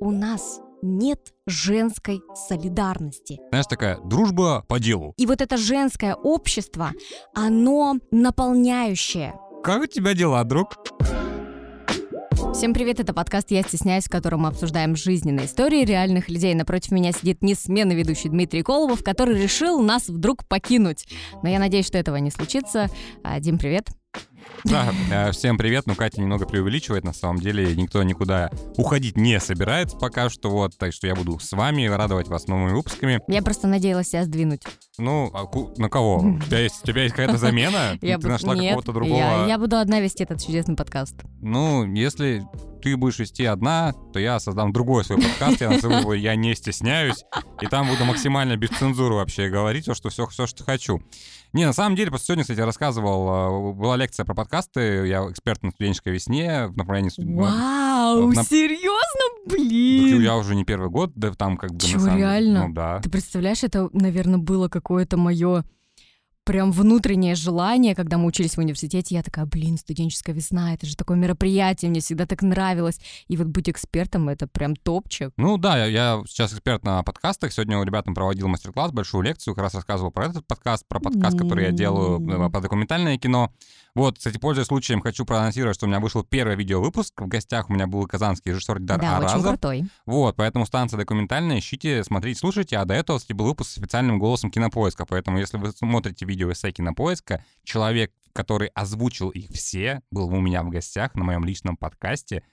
у нас нет женской солидарности. Знаешь, такая дружба по делу. И вот это женское общество, оно наполняющее. Как у тебя дела, друг? Всем привет, это подкаст «Я стесняюсь», в котором мы обсуждаем жизненные истории реальных людей. Напротив меня сидит несменный ведущий Дмитрий Колобов, который решил нас вдруг покинуть. Но я надеюсь, что этого не случится. А, Дим, привет. Да, э, всем привет. Ну, Катя немного преувеличивает, на самом деле никто никуда уходить не собирается пока что, вот, так что я буду с вами радовать вас новыми выпусками. Я просто надеялась себя сдвинуть. Ну, а ку- на кого? У тебя есть, у тебя есть какая-то замена? Я Ты нашла какого-то другого? Я, я буду одна вести этот чудесный подкаст. Ну, если ты будешь вести одна, то я создам другой свой подкаст, я назову его «Я не стесняюсь», и там буду максимально без цензуры вообще говорить все, что, все, все, что хочу. Не, на самом деле, просто сегодня, кстати, я рассказывал, э, была лекция про подкасты, я эксперт на студенческой весне в направлении... Вау, на- серьезно, Ну, блин! Я уже не первый год, да там как бы... Чё, самом реально? Ну да. Ты представляешь, это, наверное, было какое-то мое прям внутреннее желание, когда мы учились в университете, я такая, блин, студенческая весна, это же такое мероприятие, мне всегда так нравилось. И вот быть экспертом, это прям топчик. Ну да, я, сейчас эксперт на подкастах. Сегодня у ребятам проводил мастер-класс, большую лекцию, как раз рассказывал про этот подкаст, про подкаст, который я делаю э, про документальное кино. Вот, кстати, пользуясь случаем, хочу проанонсировать, что у меня вышел первый видеовыпуск. В гостях у меня был казанский режиссер Дидар да, очень Аразов. крутой. Вот, поэтому станция документальная, ищите, смотрите, слушайте. А до этого, кстати, был выпуск с специальным голосом кинопоиска. Поэтому, если вы смотрите видео эссе кинопоиска, человек, который озвучил их все, был у меня в гостях на моем личном подкасте.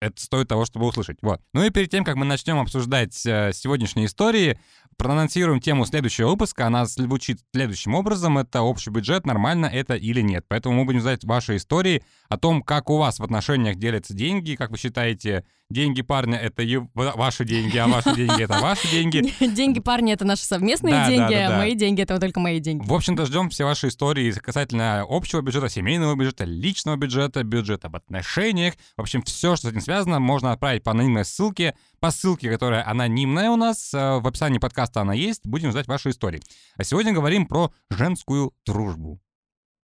Это стоит того, чтобы услышать. Вот. Ну и перед тем, как мы начнем обсуждать э, сегодняшние истории, проанонсируем тему следующего выпуска. Она звучит следующим образом. Это общий бюджет, нормально это или нет. Поэтому мы будем знать ваши истории о том, как у вас в отношениях делятся деньги, как вы считаете, деньги парня — это ваши деньги, а ваши деньги — это ваши деньги. Деньги парни это наши совместные Да, деньги, да, а мои деньги это только мои деньги. В общем-то, ждем все ваши истории касательно общего бюджета, семейного бюджета, личного бюджета, бюджета в отношениях. В общем, все, что с этим связано, можно отправить по анонимной ссылке. По ссылке, которая анонимная у нас, э, в описании подкаста она есть. Будем ждать ваши истории. А сегодня говорим про женскую дружбу.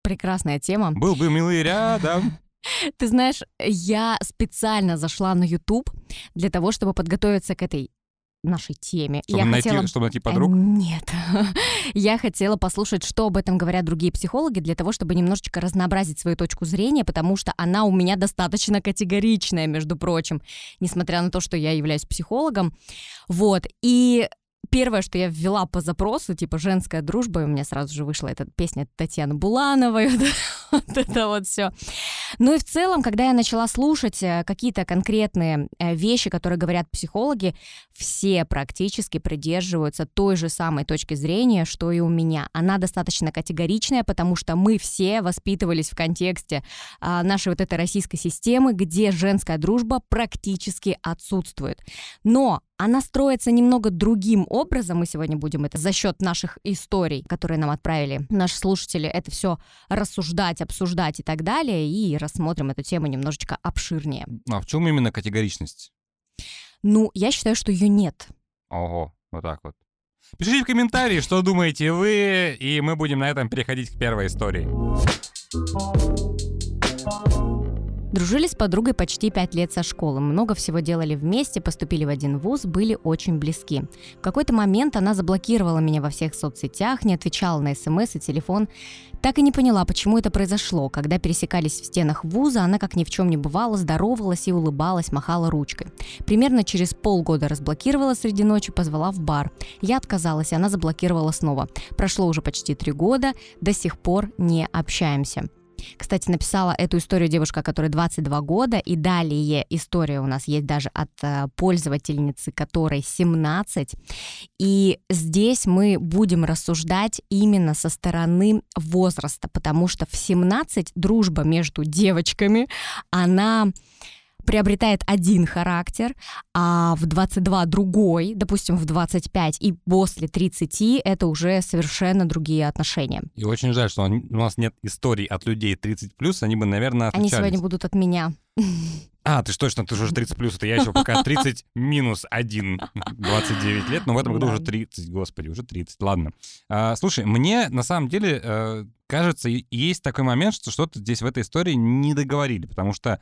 Прекрасная тема. Был бы милый рядом. Ты знаешь, я специально зашла на YouTube для того, чтобы подготовиться к этой нашей теме. Чтобы, я найти, хотела... чтобы найти Э, подруг. Нет. Я хотела послушать, что об этом говорят другие психологи, для того, чтобы немножечко разнообразить свою точку зрения, потому что она у меня достаточно категоричная, между прочим, несмотря на то, что я являюсь психологом. Вот. И Первое, что я ввела по запросу, типа женская дружба, и у меня сразу же вышла эта песня Татьяны Булановой, вот, это вот все. Ну и в целом, когда я начала слушать э, какие-то конкретные э, вещи, которые говорят психологи, все практически придерживаются той же самой точки зрения, что и у меня. Она достаточно категоричная, потому что мы все воспитывались в контексте а, нашей вот этой российской системы, где женская дружба практически отсутствует. Но она строится немного другим образом. Мы сегодня будем это за счет наших историй, которые нам отправили наши слушатели, это все рассуждать, обсуждать и так далее. И рассмотрим эту тему немножечко обширнее. А в чем именно категоричность? Ну, я считаю, что ее нет. Ого, вот так вот. Пишите в комментарии, что думаете вы, и мы будем на этом переходить к первой истории. Дружили с подругой почти пять лет со школы, много всего делали вместе, поступили в один вуз, были очень близки. В какой-то момент она заблокировала меня во всех соцсетях, не отвечала на смс и телефон. Так и не поняла, почему это произошло. Когда пересекались в стенах вуза, она как ни в чем не бывало, здоровалась и улыбалась, махала ручкой. Примерно через полгода разблокировала среди ночи, позвала в бар. Я отказалась, она заблокировала снова. Прошло уже почти три года, до сих пор не общаемся. Кстати, написала эту историю девушка, которой 22 года, и далее история у нас есть даже от э, пользовательницы, которой 17. И здесь мы будем рассуждать именно со стороны возраста, потому что в 17 дружба между девочками, она приобретает один характер, а в 22 другой, допустим, в 25 и после 30 это уже совершенно другие отношения. И очень жаль, что у нас нет историй от людей 30+, они бы, наверное, Они отличались. сегодня будут от меня. А, ты ж точно, ты же уже 30 плюс, это я еще пока 30 минус 1, 29 лет, но в этом году уже Да. 30, господи, уже 30, ладно. А, слушай, мне на самом деле э, кажется, есть такой момент, что что-то здесь в этой истории не договорили, потому что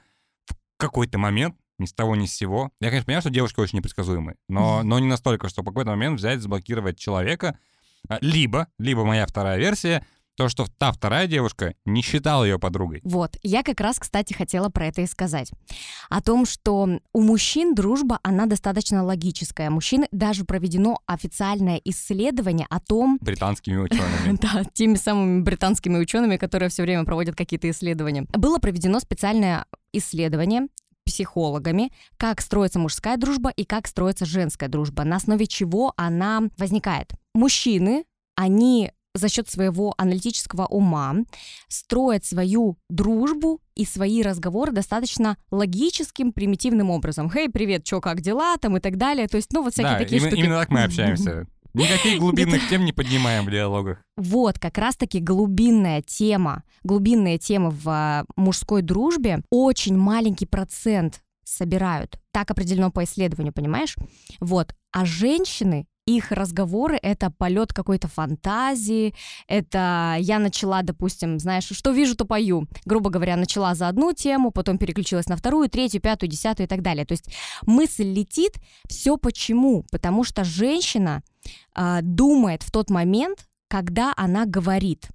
какой-то момент ни с того ни с сего. Я, конечно, понимаю, что девушки очень непредсказуемые, но, но не настолько, что в какой-то момент взять, заблокировать человека. А, либо, либо моя вторая версия, то, что та вторая девушка не считала ее подругой. Вот, я как раз, кстати, хотела про это и сказать. О том, что у мужчин дружба, она достаточно логическая. Мужчины даже проведено официальное исследование о том... Британскими учеными. Да, теми самыми британскими учеными, которые все время проводят какие-то исследования. Было проведено специальное исследование психологами, как строится мужская дружба и как строится женская дружба, на основе чего она возникает. Мужчины, они за счет своего аналитического ума строят свою дружбу и свои разговоры достаточно логическим, примитивным образом. «Хей, привет, чё, как дела?» там и так далее. То есть, ну, вот всякие да, такие именно, штуки. именно так мы общаемся. Никаких глубинных тем не поднимаем в диалогах. Вот, как раз-таки глубинная тема, глубинные темы в а, мужской дружбе очень маленький процент собирают. Так определено по исследованию, понимаешь? Вот. А женщины их разговоры — это полет какой-то фантазии, это я начала, допустим, знаешь, что вижу, то пою. Грубо говоря, начала за одну тему, потом переключилась на вторую, третью, пятую, десятую и так далее. То есть мысль летит, все почему? Потому что женщина э, думает в тот момент, когда она говорит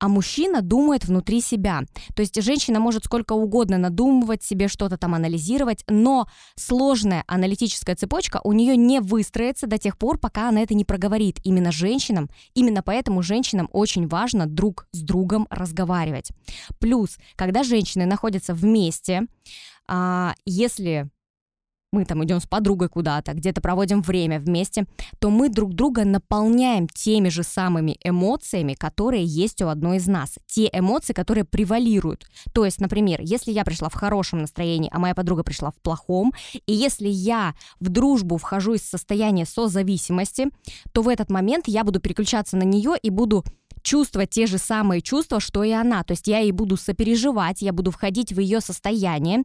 а мужчина думает внутри себя. То есть женщина может сколько угодно надумывать себе что-то там анализировать, но сложная аналитическая цепочка у нее не выстроится до тех пор, пока она это не проговорит. Именно женщинам, именно поэтому женщинам очень важно друг с другом разговаривать. Плюс, когда женщины находятся вместе, а, если мы там идем с подругой куда-то, где-то проводим время вместе, то мы друг друга наполняем теми же самыми эмоциями, которые есть у одной из нас. Те эмоции, которые превалируют. То есть, например, если я пришла в хорошем настроении, а моя подруга пришла в плохом, и если я в дружбу вхожу из состояния созависимости, то в этот момент я буду переключаться на нее и буду чувствовать те же самые чувства, что и она. То есть я ей буду сопереживать, я буду входить в ее состояние,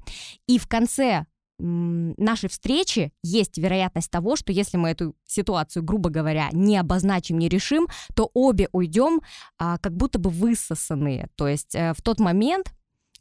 и в конце нашей встречи есть вероятность того, что если мы эту ситуацию, грубо говоря, не обозначим, не решим, то обе уйдем а, как будто бы высосанные. То есть а, в тот момент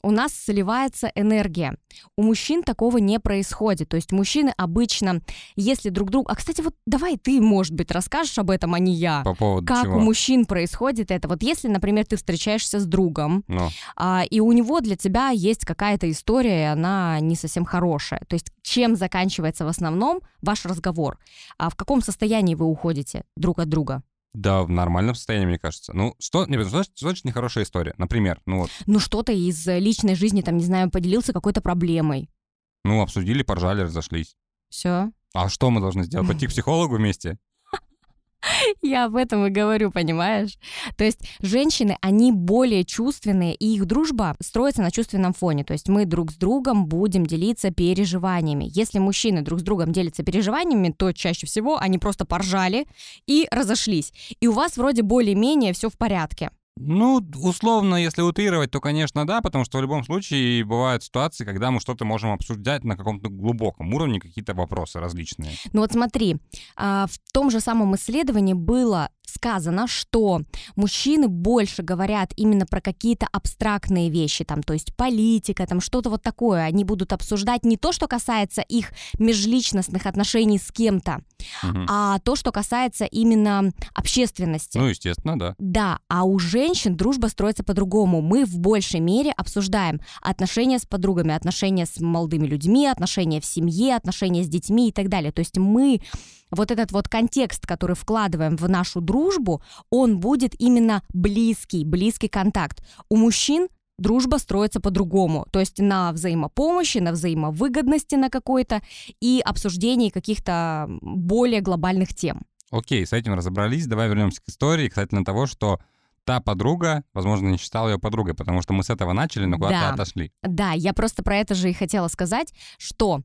у нас сливается энергия. У мужчин такого не происходит. То есть мужчины обычно, если друг друга... А, кстати, вот давай ты, может быть, расскажешь об этом, а не я. По поводу Как чего? у мужчин происходит это? Вот если, например, ты встречаешься с другом, Ну, а, и у него для тебя есть какая-то история, и она не совсем хорошая. То есть чем заканчивается в основном ваш разговор? А в каком состоянии вы уходите друг от друга? Да, в нормальном состоянии, мне кажется. Ну, что, не, что, что значит нехорошая история? Например, ну вот, Ну что-то из э, личной жизни, там, не знаю, поделился какой-то проблемой. ну, обсудили, поржали, разошлись. Все. А что мы должны сделать? Пойти к психологу вместе? Я об этом и говорю, понимаешь? То есть женщины, они более чувственные, и их дружба строится на чувственном фоне. То есть мы друг с другом будем делиться переживаниями. Если мужчины друг с другом делятся переживаниями, то чаще всего они просто поржали и разошлись. И у вас вроде более-менее все в порядке. Ну, условно, если утрировать, то, конечно, да, потому что в любом случае бывают ситуации, когда мы что-то можем обсуждать на каком-то глубоком уровне, какие-то вопросы различные. Ну вот смотри, а, в том же самом исследовании было сказано, что мужчины больше говорят именно про какие-то абстрактные вещи, там, то есть политика, там что-то вот такое. Они будут обсуждать не то, что касается их межличностных отношений с кем-то, А то, что касается именно общественности. Ну, естественно, да. Да, а у женщин дружба строится по-другому. Мы в большей мере обсуждаем отношения с подругами, отношения с молодыми людьми, отношения в семье, отношения с детьми и так далее. То есть мы вот этот вот контекст, который вкладываем в нашу дружбу, он будет именно близкий, близкий контакт. У мужчин дружба строится по-другому, то есть на взаимопомощи, на взаимовыгодности на какой-то и обсуждении каких-то более глобальных тем. Окей, с этим разобрались. Давай вернемся к истории касательно того, что та подруга, возможно, не считала ее подругой, потому что мы с этого начали, но куда-то Да. отошли. Да, я просто про это же и хотела сказать, что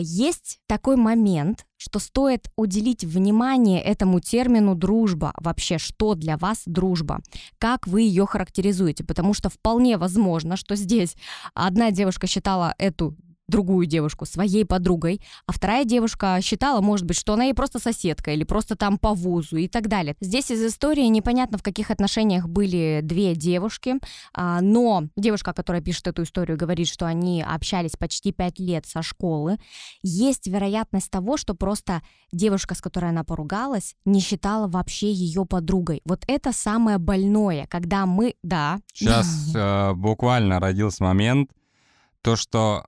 есть такой момент, что стоит уделить внимание этому термину дружба. Вообще, что для вас дружба? Как вы ее характеризуете? Потому что вполне возможно, что здесь одна девушка считала эту другую девушку своей подругой, а вторая девушка считала, может быть, что она ей просто соседка или просто там по вузу и так далее. Здесь из истории непонятно, в каких отношениях были две девушки, а, но девушка, которая пишет эту историю, говорит, что они общались почти пять лет со школы. Есть вероятность того, что просто девушка, с которой она поругалась, не считала вообще ее подругой. Вот это самое больное, когда мы, да. Сейчас э, буквально родился момент, то, что,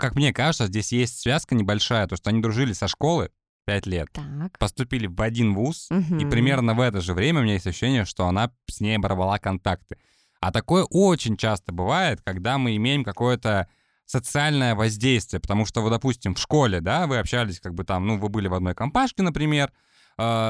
как мне кажется, здесь есть связка небольшая, то, что они дружили со школы, пять лет, Так. поступили в один вуз, и Мгм. примерно в это же время у меня есть ощущение, что она с ней оборвала контакты. А такое очень часто бывает, когда мы имеем какое-то социальное воздействие, потому что вы, допустим, в школе, да, вы общались как бы там, ну, вы были в одной компашке, например,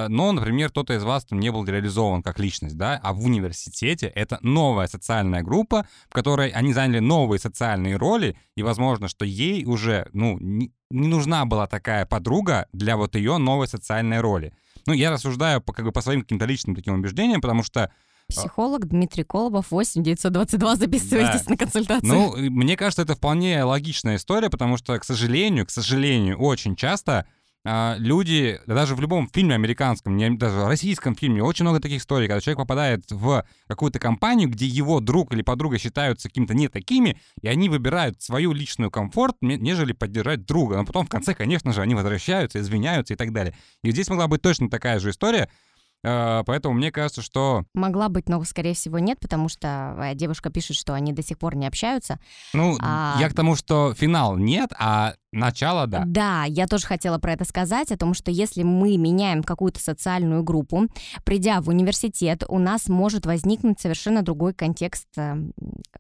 но, например, кто-то из вас там не был реализован как личность, да, а в университете это новая социальная группа, в которой они заняли новые социальные роли, и возможно, что ей уже, ну, не, не нужна была такая подруга для вот ее новой социальной роли. Ну, я рассуждаю по, как бы по своим каким-то личным таким убеждениям, потому что Психолог Дмитрий Колобов, 8 922, записывайтесь Да. на консультацию. Ну, мне кажется, это вполне логичная история, потому что, к сожалению, к сожалению, очень часто люди, да даже в любом фильме американском, даже в российском фильме, очень много таких историй, когда человек попадает в какую-то компанию, где его друг или подруга считаются каким-то не такими, и они выбирают свою личную комфорт, нежели поддержать друга. Но потом в конце, конечно же, они возвращаются, извиняются и так далее. И здесь могла быть точно такая же история, А, поэтому мне кажется, что Могла быть, но, скорее всего, нет, потому что э, девушка пишет, что они до сих пор не общаются. Ну, А- я к тому, что финал нет, а начало да. Да, я тоже хотела про это сказать, о том, что если мы меняем какую-то социальную группу, придя в университет, у нас может возникнуть совершенно другой контекст э,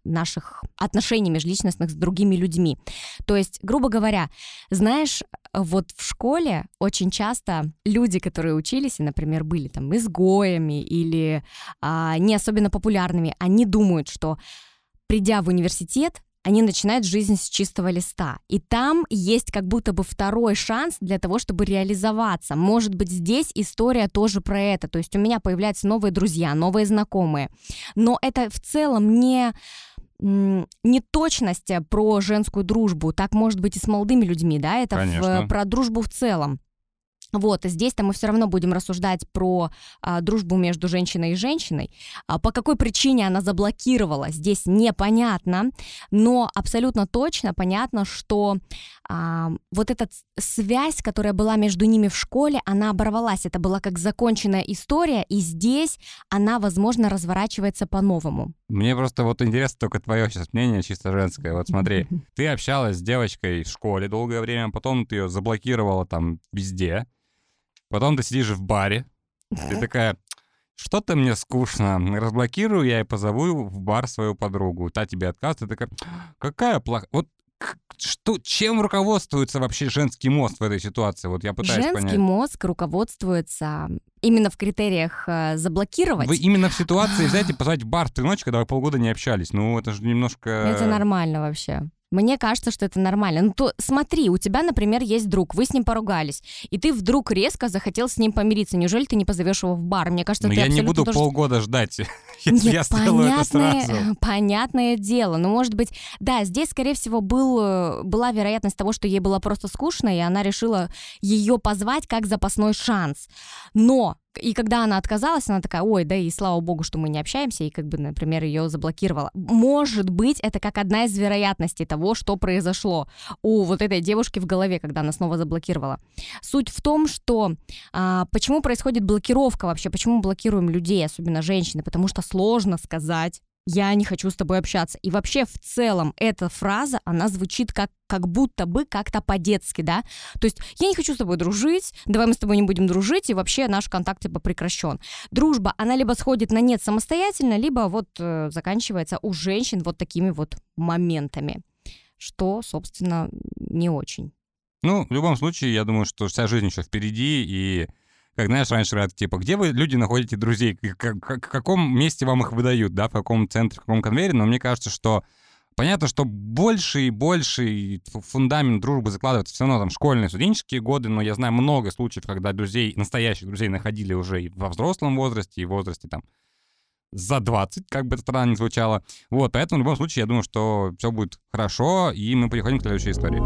наших отношений межличностных с другими людьми. То есть, грубо говоря, знаешь, вот в школе очень часто люди, которые учились и, например, были там изгоями или а, не особенно популярными, они думают, что придя в университет, они начинают жизнь с чистого листа. И там есть как будто бы второй шанс для того, чтобы реализоваться. Может быть, здесь история тоже про это. То есть у меня появляются новые друзья, новые знакомые. Но это в целом не м, не точность э, про женскую дружбу. Так может быть и с молодыми людьми, да? Это в- про дружбу в целом. Вот, и здесь-то мы все равно будем рассуждать про а, дружбу между женщиной и женщиной. А по какой причине она заблокировала, здесь непонятно, но абсолютно точно понятно, что а, вот эта связь, которая была между ними в школе, она оборвалась. Это была как законченная история, и здесь она, возможно, разворачивается по-новому. Мне просто вот интересно только твое сейчас мнение чисто женское. Вот смотри, ты общалась с девочкой в школе долгое время, потом ты ее заблокировала там везде, потом ты сидишь в баре, ты такая, что-то мне скучно, разблокирую я и позову в бар свою подругу. Та тебе отказывает, ты такая, какая плохая... Вот что, чем руководствуется вообще женский мозг в этой ситуации? Вот я пытаюсь Женский понять. мозг руководствуется именно в критериях э, заблокировать. Вы именно в ситуации взять и позвать бар в три ночи, когда вы полгода не общались. Ну, это же немножко... Это нормально вообще. Мне кажется, что это нормально. Ну, то смотри, у тебя, например, есть друг, вы с ним поругались, и ты вдруг резко захотел с ним помириться. Неужели ты не позовешь его в бар? Мне кажется, Но ты я не буду тоже- полгода ждать, Нет, я сделаю это понятное, сразу. понятное дело. Ну, может быть, да, здесь, скорее всего, был, э, была вероятность того, что ей было просто скучно, и она решила ее позвать как запасной шанс. Но и когда она отказалась, она такая, ой, да и слава богу, что мы не общаемся, и как бы, например, ее заблокировала. Может быть, это как одна из вероятностей того, что произошло у вот этой девушки в голове, когда она снова заблокировала. Суть в том, что а, почему происходит блокировка вообще, почему блокируем людей, особенно женщины, потому что сложно сказать, я не хочу с тобой общаться. И вообще в целом эта фраза, она звучит как, как будто бы как-то по-детски, да? То есть я не хочу с тобой дружить, давай мы с тобой не будем дружить, и вообще наш контакт типа прекращен. Дружба, она либо сходит на нет самостоятельно, либо вот э, заканчивается у женщин вот такими вот моментами, что, собственно, не очень. Ну, в любом случае, я думаю, что вся жизнь еще впереди, и как знаешь, раньше говорят, типа, где вы, люди, находите друзей, как- как- в каком месте вам их выдают, да, в каком центре, в каком конвейере, но мне кажется, что понятно, что больше и больше фу- фундамент дружбы закладывается все равно там школьные, студенческие годы, но я знаю много случаев, когда друзей, настоящих друзей находили уже и во взрослом возрасте, и в возрасте там за 20, как бы это странно ни звучало. Вот, поэтому в любом случае я думаю, что все будет хорошо, и мы переходим к следующей истории.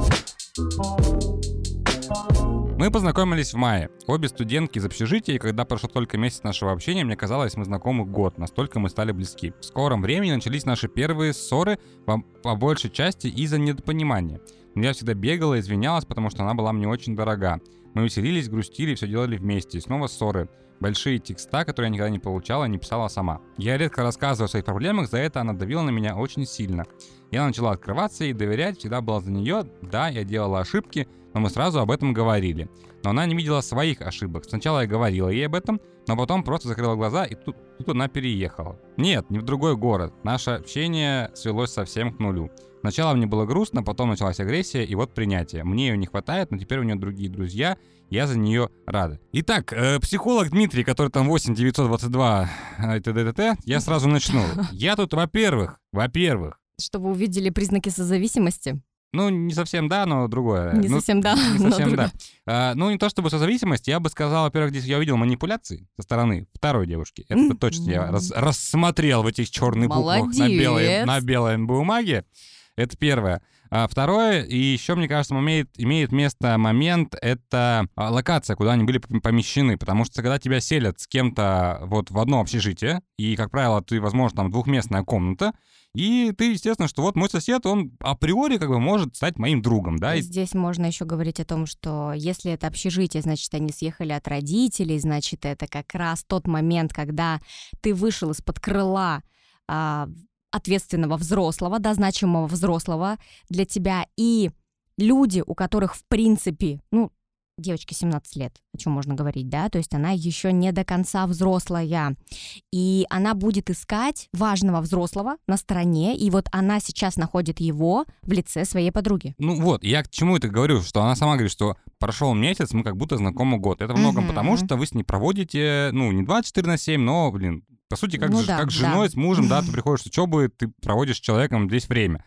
Мы познакомились в мае. Обе студентки из общежития, и когда прошел только месяц нашего общения, мне казалось, мы знакомы год, настолько мы стали близки. В скором времени начались наши первые ссоры, по, большей части из-за недопонимания. Но я всегда бегала извинялась, потому что она была мне очень дорога. Мы веселились, грустили, все делали вместе. И снова ссоры. Большие текста, которые я никогда не получала, не писала сама. Я редко рассказываю о своих проблемах, за это она давила на меня очень сильно. Я начала открываться и доверять, всегда была за нее. Да, я делала ошибки, но мы сразу об этом говорили. Но она не видела своих ошибок. Сначала я говорила ей об этом, но потом просто закрыла глаза, и тут, тут она переехала. Нет, не в другой город. Наше общение свелось совсем к нулю. Сначала мне было грустно, потом началась агрессия, и вот принятие. Мне ее не хватает, но теперь у нее другие друзья, я за нее рада. Итак, э, психолог Дмитрий, который там 8922 э, т.д. я сразу начну. Я тут, во-первых, во-первых, Чтобы увидели признаки созависимости. Ну, не совсем да, но другое. Не Ну, совсем да, Не но совсем другое. да. А, ну, не то чтобы созависимость, я бы сказал, во-первых, здесь я увидел манипуляции со стороны второй девушки. Это точно я рас- рассмотрел в этих черных буквах на белой, на белой бумаге. Это первое. А второе, и еще, мне кажется, имеет, имеет место момент, это а, локация, куда они были пом- помещены. Потому что когда тебя селят с кем-то вот в одно общежитие, и, как правило, ты, возможно, там двухместная комната, и ты, естественно, что вот мой сосед, он априори как бы может стать моим другом, да, Здесь можно еще говорить о том, что если это общежитие, значит, они съехали от родителей, значит, это как раз тот момент, когда ты вышел из-под крыла а, ответственного взрослого, да, значимого взрослого для тебя, и люди, у которых, в принципе, ну, девочке 17 лет, о чем можно говорить, да, то есть она еще не до конца взрослая, и она будет искать важного взрослого на стороне, и вот она сейчас находит его в лице своей подруги. Ну вот, я к чему это говорю, что она сама говорит, что прошел месяц, мы как будто знакомы год. Это во многом Мгм. потому, что вы с ней проводите, ну, не 24 на 7, но, блин, по сути, как, Ну да, как с да. женой, с мужем, да, ты приходишь с учебы, ты проводишь с человеком здесь время.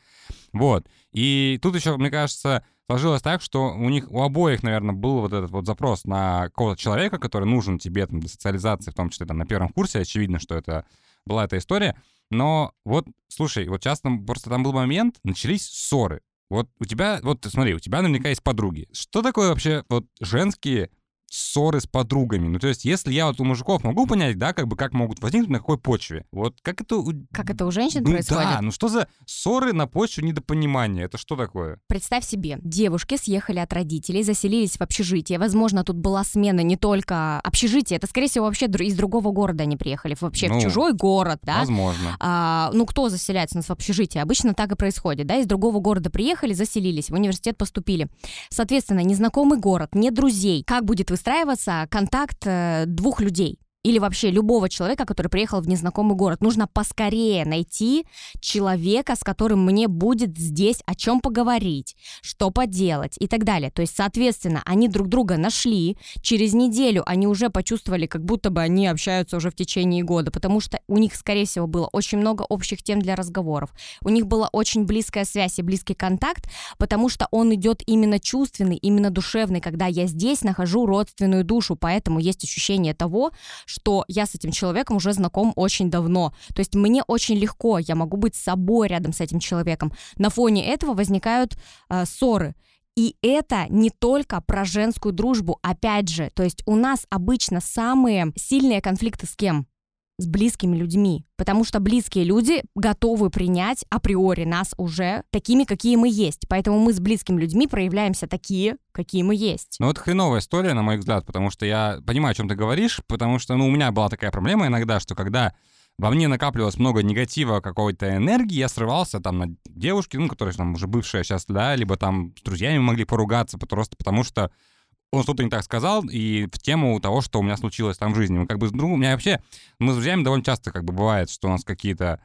Вот. И тут еще, мне кажется, сложилось так, что у них, у обоих, наверное, был вот этот вот запрос на какого-то человека, который нужен тебе там для социализации, в том числе там на первом курсе, очевидно, что это была эта история. Но вот, слушай, вот часто просто там был момент, начались ссоры. Вот у тебя, вот смотри, у тебя наверняка есть подруги. Что такое вообще вот женские ссоры с подругами? Ну, то есть, если я вот у мужиков могу понять, да, как бы как могут возникнуть, на какой почве. Вот как это... у- Как это у женщин ну, происходит? Да, ну что за ссоры на почве недопонимания? Это что такое? Представь себе, девушки съехали от родителей, заселились в общежитие. Возможно, тут была смена не только общежития, это, скорее всего, вообще из другого города они приехали, вообще Ну, в чужой город, да? Возможно. А, ну, кто заселяется у нас в общежитие? Обычно так и происходит, да, из другого города приехали, заселились, в университет поступили. Соответственно, незнакомый город, нет друзей. Как будет выстраиваться контакт э, двух людей? Или вообще любого человека, который приехал в незнакомый город. Нужно поскорее найти человека, с которым мне будет здесь о чем поговорить, что поделать и так далее. То есть, соответственно, они друг друга нашли. Через неделю они уже почувствовали, как будто бы они общаются уже в течение года, потому что у них, скорее всего, было очень много общих тем для разговоров. У них была очень близкая связь и близкий контакт, потому что он идет именно чувственный, именно душевный, когда я здесь нахожу родственную душу, поэтому есть ощущение того, что я с этим человеком уже знаком очень давно. То есть мне очень легко, я могу быть собой рядом с этим человеком. На фоне этого возникают э, ссоры. И это не только про женскую дружбу, опять же, то есть у нас обычно самые сильные конфликты с кем? С близкими людьми, потому что близкие люди готовы принять априори нас уже такими, какие мы есть. Поэтому мы с близкими людьми проявляемся такие, какие мы есть. Ну, это хреновая история, на мой взгляд, потому что я понимаю, о чем ты говоришь, потому что, ну, у меня была такая проблема иногда, что когда во мне накапливалось много негатива, какой-то энергии, я срывался там на девушки, ну, которые там уже бывшие сейчас, да, либо там с друзьями могли поругаться, просто потому что он что-то не так сказал, и в тему того, что у меня случилось там в жизни. Мы как бы другом, у меня вообще, мы с друзьями довольно часто как бы бывает, что у нас какие-то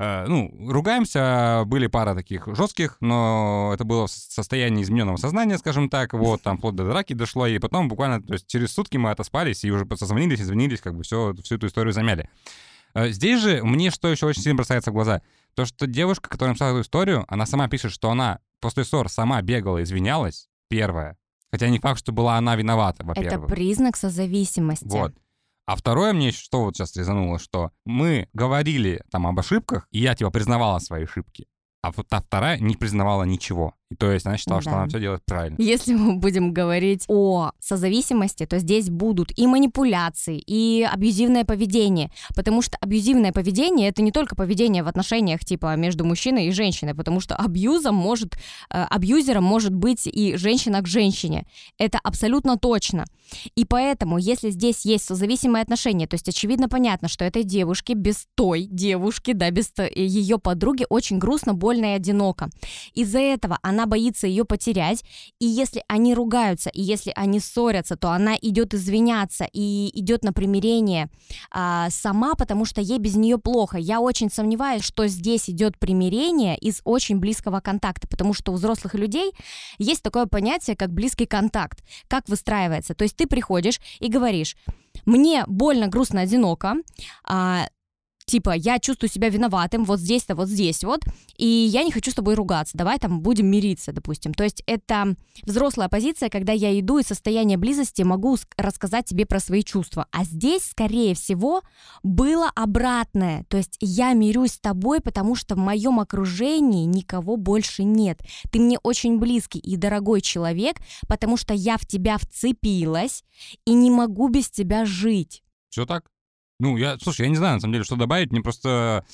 Э, ну, ругаемся, были пара таких жестких, но это было в состоянии измененного сознания, скажем так, вот, там, вплоть до драки дошло, и потом буквально, то есть через сутки мы отоспались и уже созвонились, извинились, как бы все, всю эту историю замяли. Э, Здесь же мне что еще очень сильно бросается в глаза, то, что девушка, которая написала эту историю, она сама пишет, что она после ссор сама бегала, извинялась, первая, хотя не факт, что была она виновата, Это во-первых. признак созависимости. Вот. А второе мне что вот сейчас резануло, что мы говорили там об ошибках, и я типа признавала свои ошибки а вот та вторая не признавала ничего. И то есть она считала, да. что она все делает правильно. Если мы будем говорить о созависимости, то здесь будут и манипуляции, и абьюзивное поведение. Потому что абьюзивное поведение — это не только поведение в отношениях типа между мужчиной и женщиной, потому что абьюзом может, э, абьюзером может быть и женщина к женщине. Это абсолютно точно. И поэтому, если здесь есть созависимые отношения, то есть очевидно понятно, что этой девушке без той девушки, да, без ее подруги очень грустно, больно и одиноко. Из-за этого она боится ее потерять, и если они ругаются, и если они ссорятся, то она идет извиняться и идет на примирение а, сама, потому что ей без нее плохо. Я очень сомневаюсь, что здесь идет примирение из очень близкого контакта, потому что у взрослых людей есть такое понятие, как близкий контакт. Как выстраивается? То есть ты приходишь и говоришь, мне больно, грустно, одиноко, а, типа, я чувствую себя виноватым вот здесь-то, вот здесь вот, и я не хочу с тобой ругаться, давай там будем мириться, допустим. То есть это взрослая позиция, когда я иду из состояния близости, могу рассказать тебе про свои чувства. А здесь, скорее всего, было обратное. То есть я мирюсь с тобой, потому что в моем окружении никого больше нет. Ты мне очень близкий и дорогой человек, потому что я в тебя вцепилась и не могу без тебя жить. Все так? Ну, я, слушай, я не знаю, на самом деле, что добавить. Мне просто...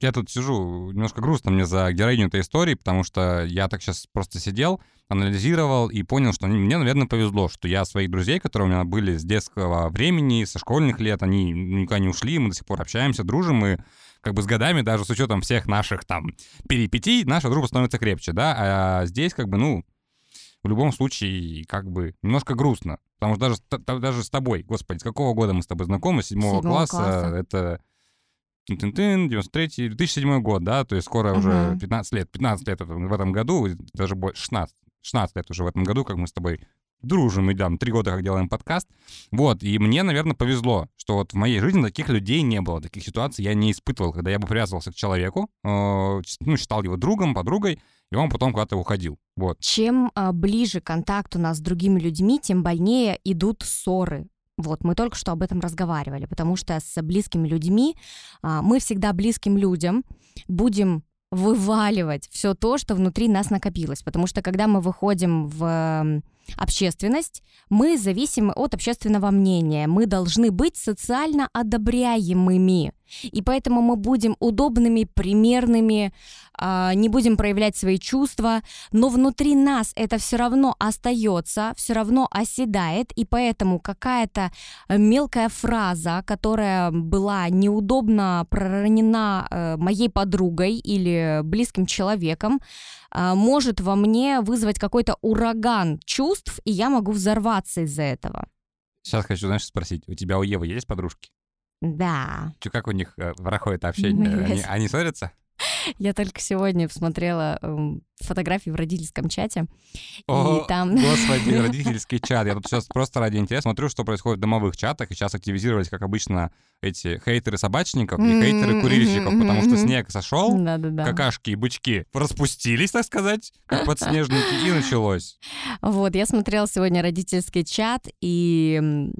Я тут сижу, немножко грустно мне за героиню этой истории, потому что я так сейчас просто сидел, анализировал и понял, что мне, наверное, повезло, что я своих друзей, которые у меня были с детского времени, со школьных лет, они никуда не ушли, мы до сих пор общаемся, дружим, и как бы с годами, даже с учетом всех наших там перипетий, наша дружба становится крепче, да, а здесь как бы, ну, в любом случае, как бы, немножко грустно. Потому что даже, даже с тобой, господи, с какого года мы с тобой знакомы? Седьмого класса, класса. Это... Тын-тын-тын, 93 2007 год, да, то есть скоро uh-huh. уже 15 лет, 15 лет в этом году, даже больше, 16, 16 лет уже в этом году, как мы с тобой дружим, идем, три года как делаем подкаст. Вот, и мне, наверное, повезло, что вот в моей жизни таких людей не было, таких ситуаций я не испытывал, когда я бы привязывался к человеку, э, ну, считал его другом, подругой, и он потом куда-то уходил. Вот. Чем а, ближе контакт у нас с другими людьми, тем больнее идут ссоры. Вот, мы только что об этом разговаривали, потому что с близкими людьми а, мы всегда близким людям будем вываливать все то, что внутри нас накопилось. Потому что когда мы выходим в общественность, мы зависимы от общественного мнения. Мы должны быть социально одобряемыми. И поэтому мы будем удобными, примерными, а, не будем проявлять свои чувства, но внутри нас это все равно остается, все равно оседает, и поэтому какая-то мелкая фраза, которая была неудобно проронена э, моей подругой или близким человеком, а, может во мне вызвать какой-то ураган чувств, и я могу взорваться из-за этого. Сейчас хочу, знаешь, спросить, у тебя у Евы есть подружки? Да. Че, как у них э, проходит общение? Они, они ссорятся? Я только сегодня посмотрела эм, фотографии в родительском чате. О, и там... Господи, родительский чат. Я тут сейчас просто ради интереса смотрю, что происходит в домовых чатах. И сейчас активизировались, как обычно, эти хейтеры собачников и хейтеры курильщиков, потому что снег сошел, какашки и бычки распустились, так сказать, как подснежники, и началось. Вот, я смотрела сегодня родительский чат, и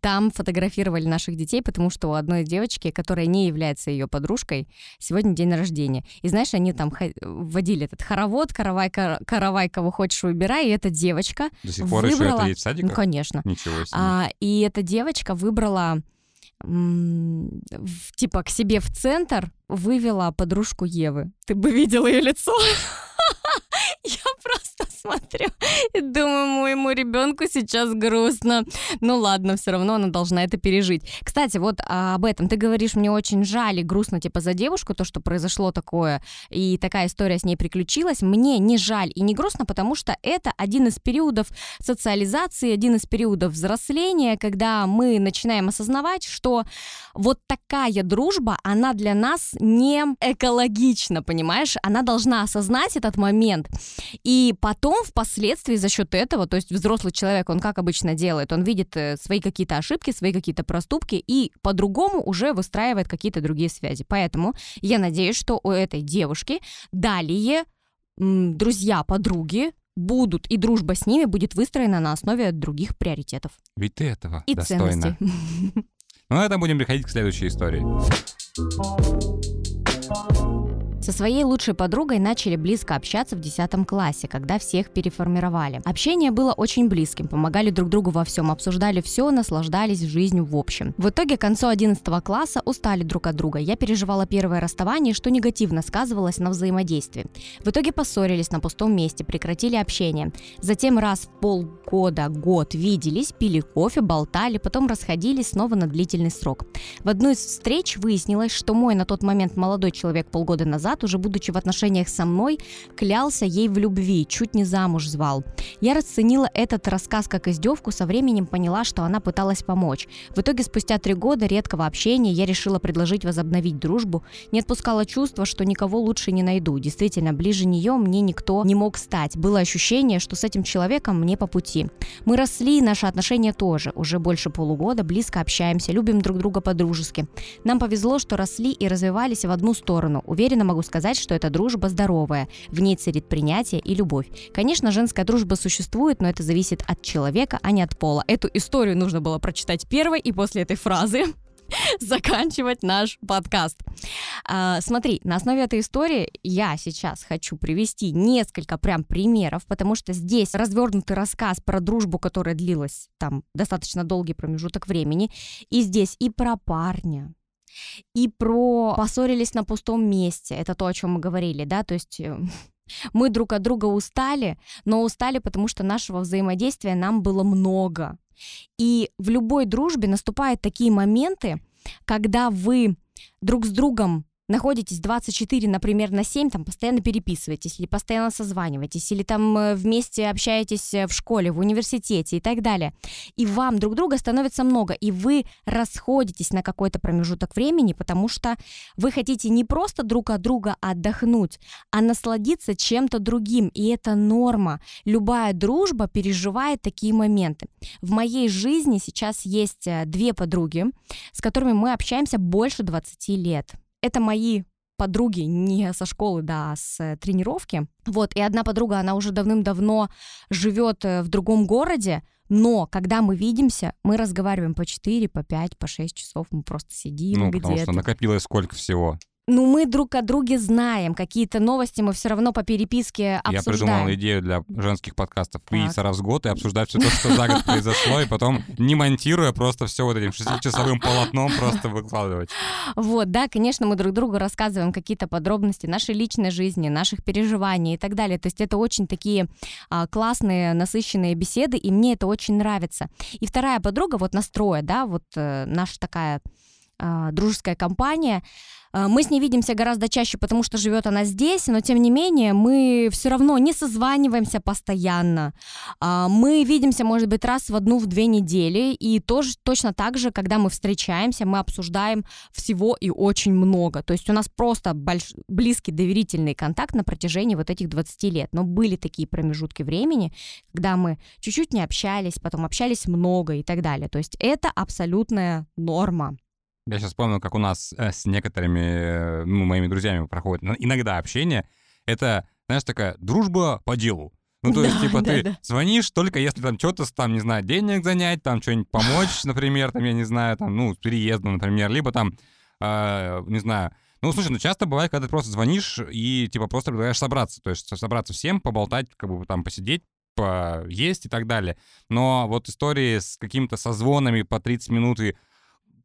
там фотографировали наших детей, потому что у одной девочки, которая не является ее подружкой, сегодня день рождения. И знаешь, они там вводили этот хоровод, каравай, каравай, кого хочешь, выбирай, и эта девочка До сих пор выбрала... еще это есть в садиках? Ну, конечно. Ничего себе. А, и эта девочка выбрала типа к себе в центр вывела подружку Евы. Ты бы видел ее лицо. Я просто смотрю и думаю, моему ребенку сейчас грустно. Ну ладно, все равно она должна это пережить. Кстати, вот а, об этом ты говоришь, мне очень жаль и грустно типа за девушку, то, что произошло такое, и такая история с ней приключилась. Мне не жаль и не грустно, потому что это один из периодов социализации, один из периодов взросления, когда мы начинаем осознавать, что вот такая дружба, она для нас не экологична, понимаешь? Она должна осознать этот момент. И потом, впоследствии, за счет этого, то есть взрослый человек, он как обычно делает, он видит э, свои какие-то ошибки, свои какие-то проступки и по-другому уже выстраивает какие-то другие связи. Поэтому я надеюсь, что у этой девушки далее друзья, подруги, будут, и дружба с ними будет выстроена на основе других приоритетов. Ведь ты этого и достойна. ценностей. Но это будем переходить к следующей истории. Со своей лучшей подругой начали близко общаться в 10 классе, когда всех переформировали. Общение было очень близким, помогали друг другу во всем, обсуждали все, наслаждались жизнью в общем. В итоге к концу 11 класса устали друг от друга. Я переживала первое расставание, что негативно сказывалось на взаимодействии. В итоге поссорились на пустом месте, прекратили общение. Затем раз в полгода, год виделись, пили кофе, болтали, потом расходились снова на длительный срок. В одну из встреч выяснилось, что мой на тот момент молодой человек полгода назад назад, уже будучи в отношениях со мной, клялся ей в любви, чуть не замуж звал. Я расценила этот рассказ как издевку, со временем поняла, что она пыталась помочь. В итоге, спустя три года редкого общения, я решила предложить возобновить дружбу. Не отпускала чувство, что никого лучше не найду. Действительно, ближе нее мне никто не мог стать. Было ощущение, что с этим человеком мне по пути. Мы росли, наши отношения тоже. Уже больше полугода близко общаемся, любим друг друга по-дружески. Нам повезло, что росли и развивались в одну сторону. Уверена, могу могу сказать, что эта дружба здоровая. В ней царит принятие и любовь. Конечно, женская дружба существует, но это зависит от человека, а не от пола. Эту историю нужно было прочитать первой, и после этой фразы заканчивать наш подкаст. А, смотри, на основе этой истории я сейчас хочу привести несколько прям примеров, потому что здесь развернутый рассказ про дружбу, которая длилась там достаточно долгий промежуток времени, и здесь и про парня, и про поссорились на пустом месте. Это то, о чем мы говорили, да, то есть э, мы друг от друга устали, но устали, потому что нашего взаимодействия нам было много. И в любой дружбе наступают такие моменты, когда вы друг с другом находитесь 24, например, на 7, там постоянно переписываетесь, или постоянно созваниваетесь, или там э, вместе общаетесь э, в школе, в университете и так далее. И вам друг друга становится много, и вы расходитесь на какой-то промежуток времени, потому что вы хотите не просто друг от друга отдохнуть, а насладиться чем-то другим, и это норма. Любая дружба переживает такие моменты. В моей жизни сейчас есть э, две подруги, с которыми мы общаемся больше 20 лет это мои подруги не со школы, да, а с тренировки. Вот, и одна подруга, она уже давным-давно живет э, в другом городе, но когда мы видимся, мы разговариваем по 4, по 5, по 6 часов, мы просто сидим ну, где-то. потому что накопилось сколько всего ну, мы друг о друге знаем, какие-то новости мы все равно по переписке обсуждаем. Я придумал идею для женских подкастов. Видеться раз в год и обсуждать все то, что за год произошло, и потом, не монтируя, просто все вот этим шестичасовым полотном просто выкладывать. Вот, да, конечно, мы друг другу рассказываем какие-то подробности нашей личной жизни, наших переживаний и так далее. То есть это очень такие а, классные, насыщенные беседы, и мне это очень нравится. И вторая подруга, вот настроя, да, вот э, наша такая дружеская компания, а, мы с ней видимся гораздо чаще, потому что живет она здесь, но тем не менее мы все равно не созваниваемся постоянно. А, мы видимся, может быть, раз в одну, в две недели, и тоже точно так же, когда мы встречаемся, мы обсуждаем всего и очень много. То есть у нас просто больш... близкий доверительный контакт на протяжении вот этих 20 лет. Но были такие промежутки времени, когда мы чуть-чуть не общались, потом общались много и так далее. То есть это абсолютная норма. Я сейчас вспомнил, как у нас э, с некоторыми э, ну, моими друзьями проходит иногда общение. Это, знаешь, такая дружба по делу. Ну, то да, есть, типа, да, ты да. звонишь только если там что-то, там, не знаю, денег занять, там, что-нибудь помочь, например, там, я не знаю, там, ну, с переездом, например, либо там, э, не знаю, ну, слушай, ну, часто бывает, когда ты просто звонишь и, типа, просто предлагаешь собраться, то есть собраться всем, поболтать, как бы там посидеть, поесть и так далее. Но вот истории с какими-то созвонами по 30 минут и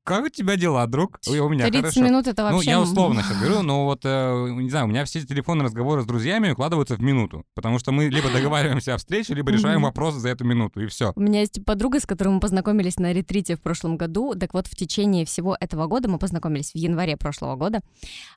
как у тебя дела, друг? Ой, у меня 30 хорошо. минут это вообще... Ну, я условно сейчас говорю, но вот, э, не знаю, у меня все телефонные разговоры с друзьями укладываются в минуту, потому что мы либо договариваемся о встрече, либо решаем вопросы за эту минуту, и все. У меня есть подруга, с которой мы познакомились на ретрите в прошлом году, так вот в течение всего этого года, мы познакомились в январе прошлого года,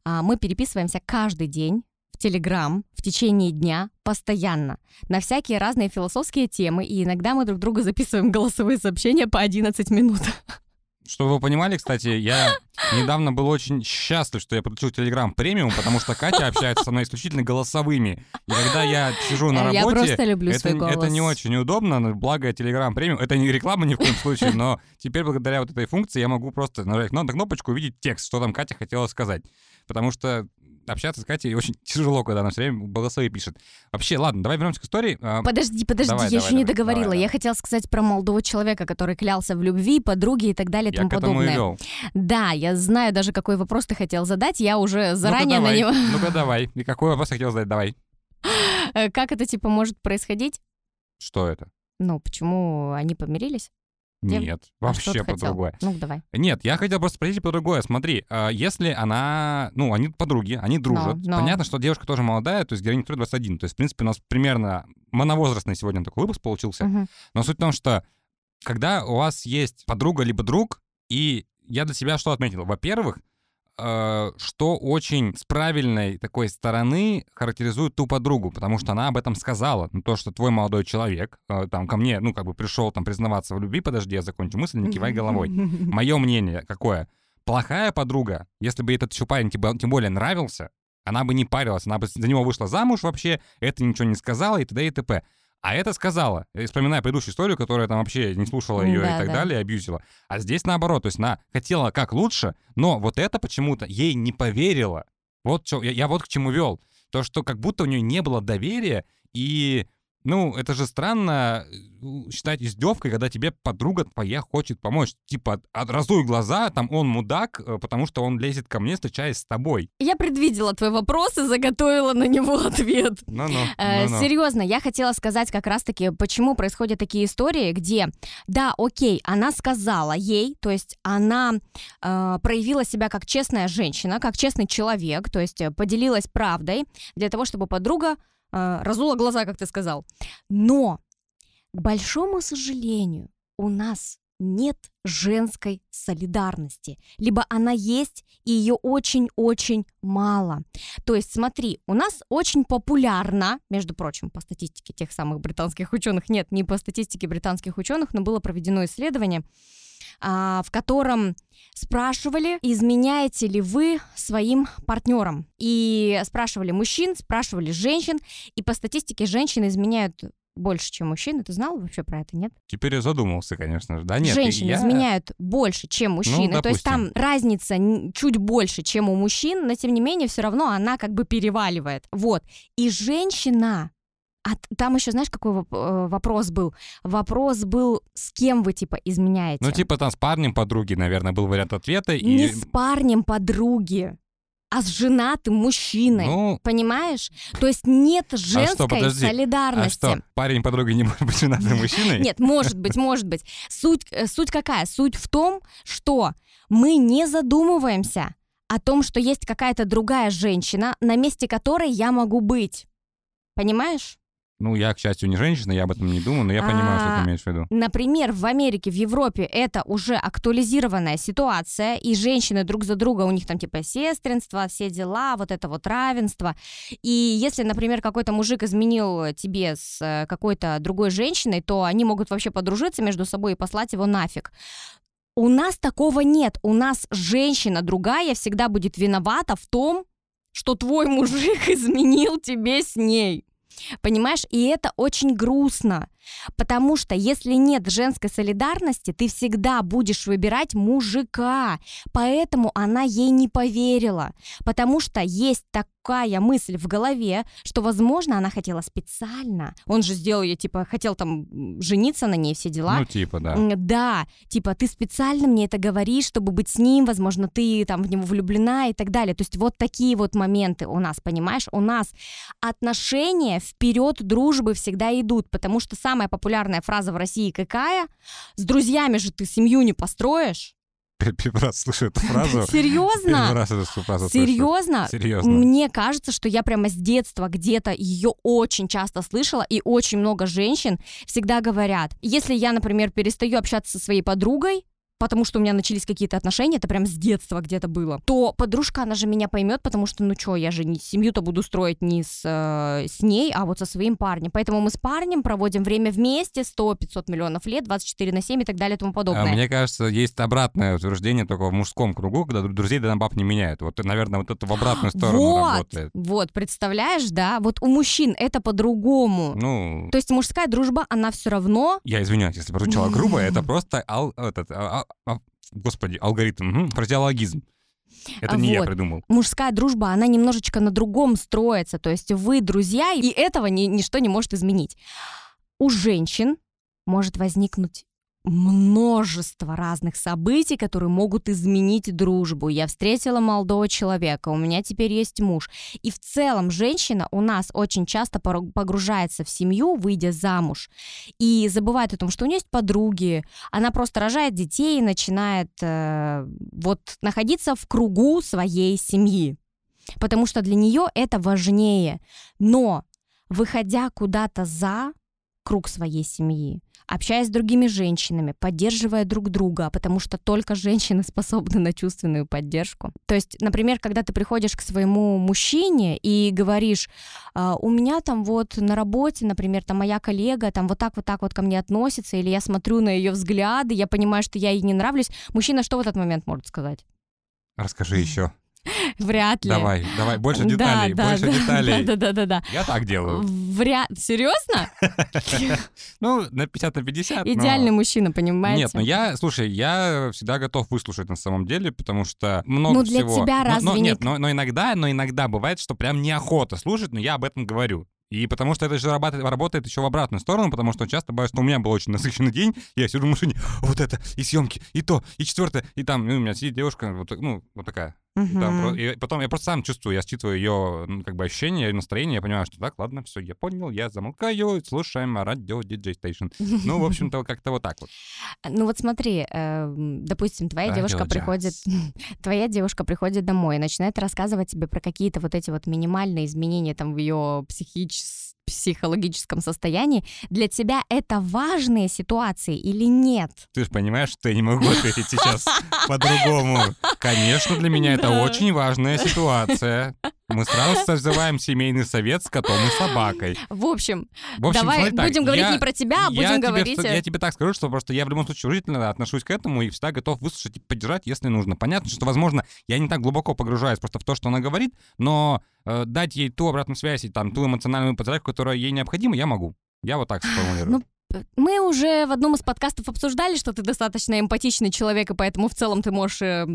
а, мы переписываемся каждый день, в Телеграм в течение дня постоянно на всякие разные философские темы, и иногда мы друг другу записываем голосовые сообщения по 11 минут. Чтобы вы понимали, кстати, я недавно был очень счастлив, что я получил Telegram премиум, потому что Катя общается со мной исключительно голосовыми. И когда я сижу на работе, я просто люблю это, свой голос. это не очень удобно, но благо Telegram премиум. Это не реклама ни в коем случае, но теперь благодаря вот этой функции я могу просто нажать на кнопочку и увидеть текст, что там Катя хотела сказать. Потому что общаться с Катей очень тяжело, когда она все время голосовые пишет. Вообще, ладно, давай вернемся к истории. А, Подожди, подожди, Давай, я давай, еще не давай, договорила. давай, я давай. хотела сказать про молодого человека, который клялся в любви, подруге и так далее и Я тому к этому и подобное. вел. Да, я знаю даже, какой вопрос ты хотел задать. Я уже заранее на давай, него... Ну-ка, давай. И какой вопрос я хотел задать? Давай. Э, Как это, типа, может происходить? Что это? Ну, почему они помирились? Дев- Нет, А вообще по-другое. Ну, давай. Нет, я хотел просто спросить по другое. Смотри, а, если она, ну, они подруги, они дружат. но. Понятно, что девушка тоже молодая, то есть героиня второй 21. То есть, в принципе, у нас примерно моновозрастный сегодня такой выпуск получился. Мгм. Но суть в том, что когда у вас есть подруга либо друг, и я для себя что отметил? Во-первых, что очень с правильной такой стороны характеризует ту подругу, потому что она об этом сказала. Ну, то, что твой молодой человек э, там ко мне, ну, как бы пришел там признаваться в любви, подожди, я закончу мысль, не кивай головой. Мое мнение какое? Плохая подруга, если бы этот еще парень тебе тем более нравился, она бы не парилась, она бы за него вышла замуж вообще, это ничего не сказала и т.д. и т.п. А это сказала, Я вспоминая предыдущую историю, которая там вообще не слушала ее Да, и так да. далее, абьюзила. А здесь наоборот, то есть она хотела как лучше, но вот это почему-то ей не поверила. Вот чё- я, я вот к чему вел. То, что как будто у нее не было доверия, и, ну, это же странно э, считать издевкой, когда тебе подруга твоя хочет помочь. Типа, разуй глаза, там он мудак, э, потому что он лезет ко мне, встречаясь с тобой. Я предвидела твой вопрос и заготовила на него ответ. Ну-ну, Э, ну-ну. Серьезно, я хотела сказать как раз-таки, почему происходят такие истории, где, да, окей, она сказала ей, то есть она э, проявила себя как честная женщина, как честный человек, то есть э, поделилась правдой для того, чтобы подруга э, разула глаза, как ты сказал. Но, к большому сожалению, у нас нет женской солидарности. Либо она есть, и ее очень-очень мало. То есть, смотри, у нас очень популярно, между прочим, по статистике тех самых британских ученых, нет, не по статистике британских ученых, но было проведено исследование, а, в котором спрашивали, изменяете ли вы своим партнерам. И спрашивали мужчин, спрашивали женщин, и по статистике женщины изменяют больше, чем мужчины. Ты знал вообще про это, нет? Теперь я задумался, конечно же. Да нет, Женщины я... Ну, изменяют больше, чем мужчины. То есть там разница чуть больше, чем у мужчин, но тем не менее все равно она как бы переваливает. Вот. И женщина а там еще, знаешь, какой э, вопрос был? Вопрос был, с кем вы, типа, изменяете? Ну, типа там с парнем подруги, наверное, был вариант ответа. И... Не с парнем подруги, а с женатым мужчиной. Ну, Понимаешь? То есть нет женской подожди, а солидарности. что, парень подруги не может быть женатым мужчиной? Нет, может быть, может быть. Суть, э, суть какая? Суть в том, что мы не задумываемся о том, что есть какая-то другая женщина, на месте которой я могу быть. Понимаешь? Ну, я, к счастью, не женщина, я об этом не думаю, но я понимаю, что А, ты имеешь в виду. Например, в Америке, в Европе это уже актуализированная ситуация, и женщины друг за друга, у них там типа сестринство, все дела, вот это вот равенство. И если, например, какой-то мужик изменил тебе с э, какой-то другой женщиной, то они могут вообще подружиться между собой и послать его нафиг. У нас такого нет. У нас женщина другая всегда будет виновата в том, что твой мужик изменил тебе с ней. Понимаешь? И это очень грустно. Потому что если нет женской солидарности, ты всегда будешь выбирать мужика. Поэтому она ей не поверила. Потому что есть такая мысль в голове, что, возможно, она хотела специально. Он же сделал ей, типа, хотел там жениться на ней, все дела. Ну, типа, да. Да, типа ты специально мне это говоришь, чтобы быть с ним, возможно, ты там в него влюблена и так далее. То есть вот такие вот моменты у нас, понимаешь? У нас отношения вперед дружбы всегда идут, потому что самая популярная фраза в России какая? С друзьями же ты семью не построишь. Первый раз слышу эту фразу. Первый Серьезно? раз эту фразу слышу. Серьезно? Серьезно. Мне кажется, что я прямо с детства где-то ее очень часто слышала, и очень много женщин всегда говорят, если я, например, перестаю общаться со своей подругой, потому что у меня начались какие-то отношения, это прям с детства где-то было, то подружка, она же меня поймет, потому что, ну что, я же не семью-то буду строить не с, э, с ней, а вот со своим парнем. Поэтому мы с парнем проводим время вместе 100-500 миллионов лет, 24 на 7 и так далее и тому А подобное. Мне кажется, есть обратное утверждение только в мужском кругу, когда дру- друзей да баб не меняют. Вот, наверное, вот это в обратную сторону вот, работает. вот, представляешь, да? Вот у мужчин это по-другому. Ну, То есть мужская дружба, она все равно... я извиняюсь, если прозвучало грубо, это просто, ал- этот, а- а- господи, алгоритм, мгм, фразеологизм. Это не я Вот. придумал. Мужская дружба, она немножечко на другом строится. То есть вы друзья, и этого ни- ничто не может изменить. У женщин может возникнуть множество разных событий, которые могут изменить дружбу. Я встретила молодого человека, у меня теперь есть муж. И в целом женщина у нас очень часто погружается в семью, выйдя замуж, и забывает о том, что у нее есть подруги, она просто рожает детей и начинает э, вот находиться в кругу своей семьи. Потому что для нее это важнее. Но выходя куда-то за круг своей семьи, общаясь с другими женщинами, поддерживая друг друга, потому что только женщины способны на чувственную поддержку. То есть, например, когда ты приходишь к своему мужчине и говоришь, «А, у меня там вот на работе, например, там моя коллега там вот так вот так вот ко мне относится, или я смотрю на ее взгляды, я понимаю, что я ей не нравлюсь, мужчина что в этот момент может сказать? Расскажи еще. Вряд ли. Давай, давай, больше Да, деталей, да, больше да, деталей. Да, да, да, да. Я так делаю. Вряд... Серьезно? Ну, на 50 на 50. но- Идеальный мужчина, понимаете? Нет, ну я, слушай, я всегда готов выслушать на самом деле, потому что много Ну, для всего. тебя Но- разве но, не- Нет, но, но иногда, но иногда бывает, что прям неохота слушать, но я об этом говорю. И потому что это же работает, работает еще в обратную сторону, потому что часто бывает, что у меня был очень насыщенный день, я сижу в машине, вот это, и съемки, и то, и четвертое, и там, ну, у меня сидит девушка, вот, ну, вот такая. И там и потом я просто сам чувствую, я считываю ее, ну, как бы ощущения, ее настроение, я понимаю, что так, ладно, все, я понял, я замолкаю, слушаем радио DJ Station. Ну, в общем-то, как-то вот так вот. Ну вот смотри, эм, допустим, твоя девушка приходит, твоя девушка приходит домой и начинает рассказывать тебе про какие-то вот эти вот минимальные изменения там в ее психич- психологическом состоянии. Для тебя это важные ситуации или нет? Ты же понимаешь, что я не могу ответить сейчас по-другому. Конечно, для меня это очень важная ситуация. Мы сразу созываем семейный совет с котом и собакой. В общем, В общем, давай так, будем говорить я- не про тебя, а будем тебе говорить... я тебе так скажу, что просто я в любом случае уважительно отношусь к этому и всегда готов выслушать и поддержать, если нужно. Понятно, что, возможно, я не так глубоко погружаюсь просто в то, что она говорит, но э, дать ей ту обратную связь и там ту эмоциональную поддержку, которая ей необходима, я могу. Я вот так сформулирую. Ну, Мы уже в одном из подкастов обсуждали, что ты достаточно эмпатичный человек, и поэтому в целом ты можешь э,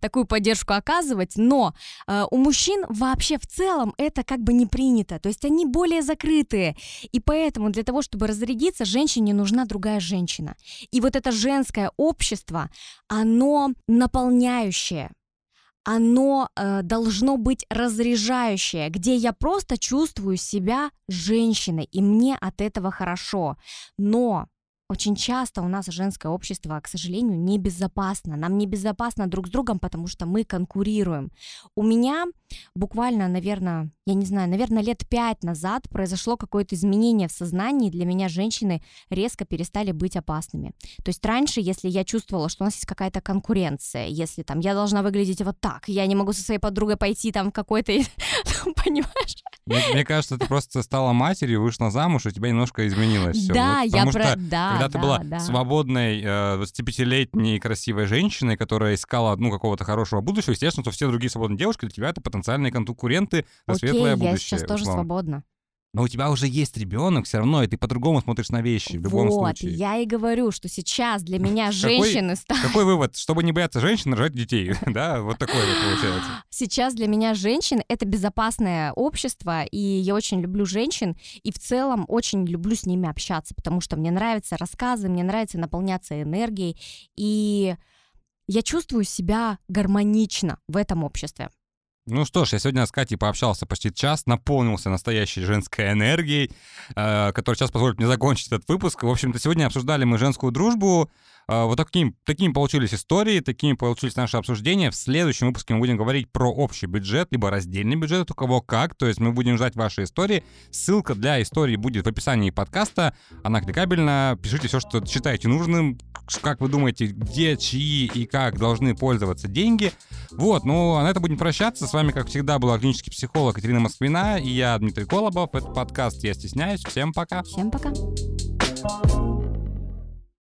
такую поддержку оказывать, но э, у мужчин вообще в целом это как бы не принято, то есть они более закрытые, и поэтому для того, чтобы разрядиться, женщине нужна другая женщина. И вот это женское общество, оно наполняющее, оно э, должно быть разряжающее, где я просто чувствую себя женщиной, и мне от этого хорошо. Но очень часто у нас женское общество, к сожалению, небезопасно. Нам небезопасно друг с другом, потому что мы конкурируем. У меня буквально, наверное, я не знаю, наверное, лет пять назад произошло какое-то изменение в сознании. Для меня женщины резко перестали быть опасными. То есть раньше, если я чувствовала, что у нас есть какая-то конкуренция, если там я должна выглядеть вот так, я не могу со своей подругой пойти там в какой-то, понимаешь? Мне, мне кажется, ты просто стала матерью, вышла замуж, и у тебя немножко изменилось все. Да, я потому про... да, когда ты да, была да. свободной, э, 25-летней красивой женщиной, которая искала, ну, какого-то хорошего будущего, естественно, что все другие свободные девушки для тебя это потенциальные конкуренты за Окей, светлое я будущее. сейчас тоже условно. свободна. Но у тебя уже есть ребенок все равно, и ты по-другому смотришь на вещи в любом вот, случае. я и говорю, что сейчас для меня женщины стали... Какой вывод? Чтобы не бояться женщин, рожать детей. да, вот такой вот получается. Сейчас для меня женщин — это безопасное общество, и я очень люблю женщин, и в целом очень люблю с ними общаться, потому что мне нравятся рассказы, мне нравится наполняться энергией, и я чувствую себя гармонично в этом обществе. Ну что ж, я сегодня с Катей пообщался почти час, наполнился настоящей женской энергией, э, которая сейчас позволит мне закончить этот выпуск. В общем-то, сегодня обсуждали мы женскую дружбу. Э, вот таким, такими получились истории, такими получились наши обсуждения. В следующем выпуске мы будем говорить про общий бюджет, либо раздельный бюджет, у кого как. То есть мы будем ждать ваши истории. Ссылка для истории будет в описании подкаста. Она кликабельна. Пишите все, что считаете нужным. Как вы думаете, где, чьи и как должны пользоваться деньги. Вот, ну, а на это будем прощаться. С вами, как всегда, была клинический психолог Екатерина Москвина и я, Дмитрий Колобов. Это подкаст «Я стесняюсь». Всем пока. Всем пока!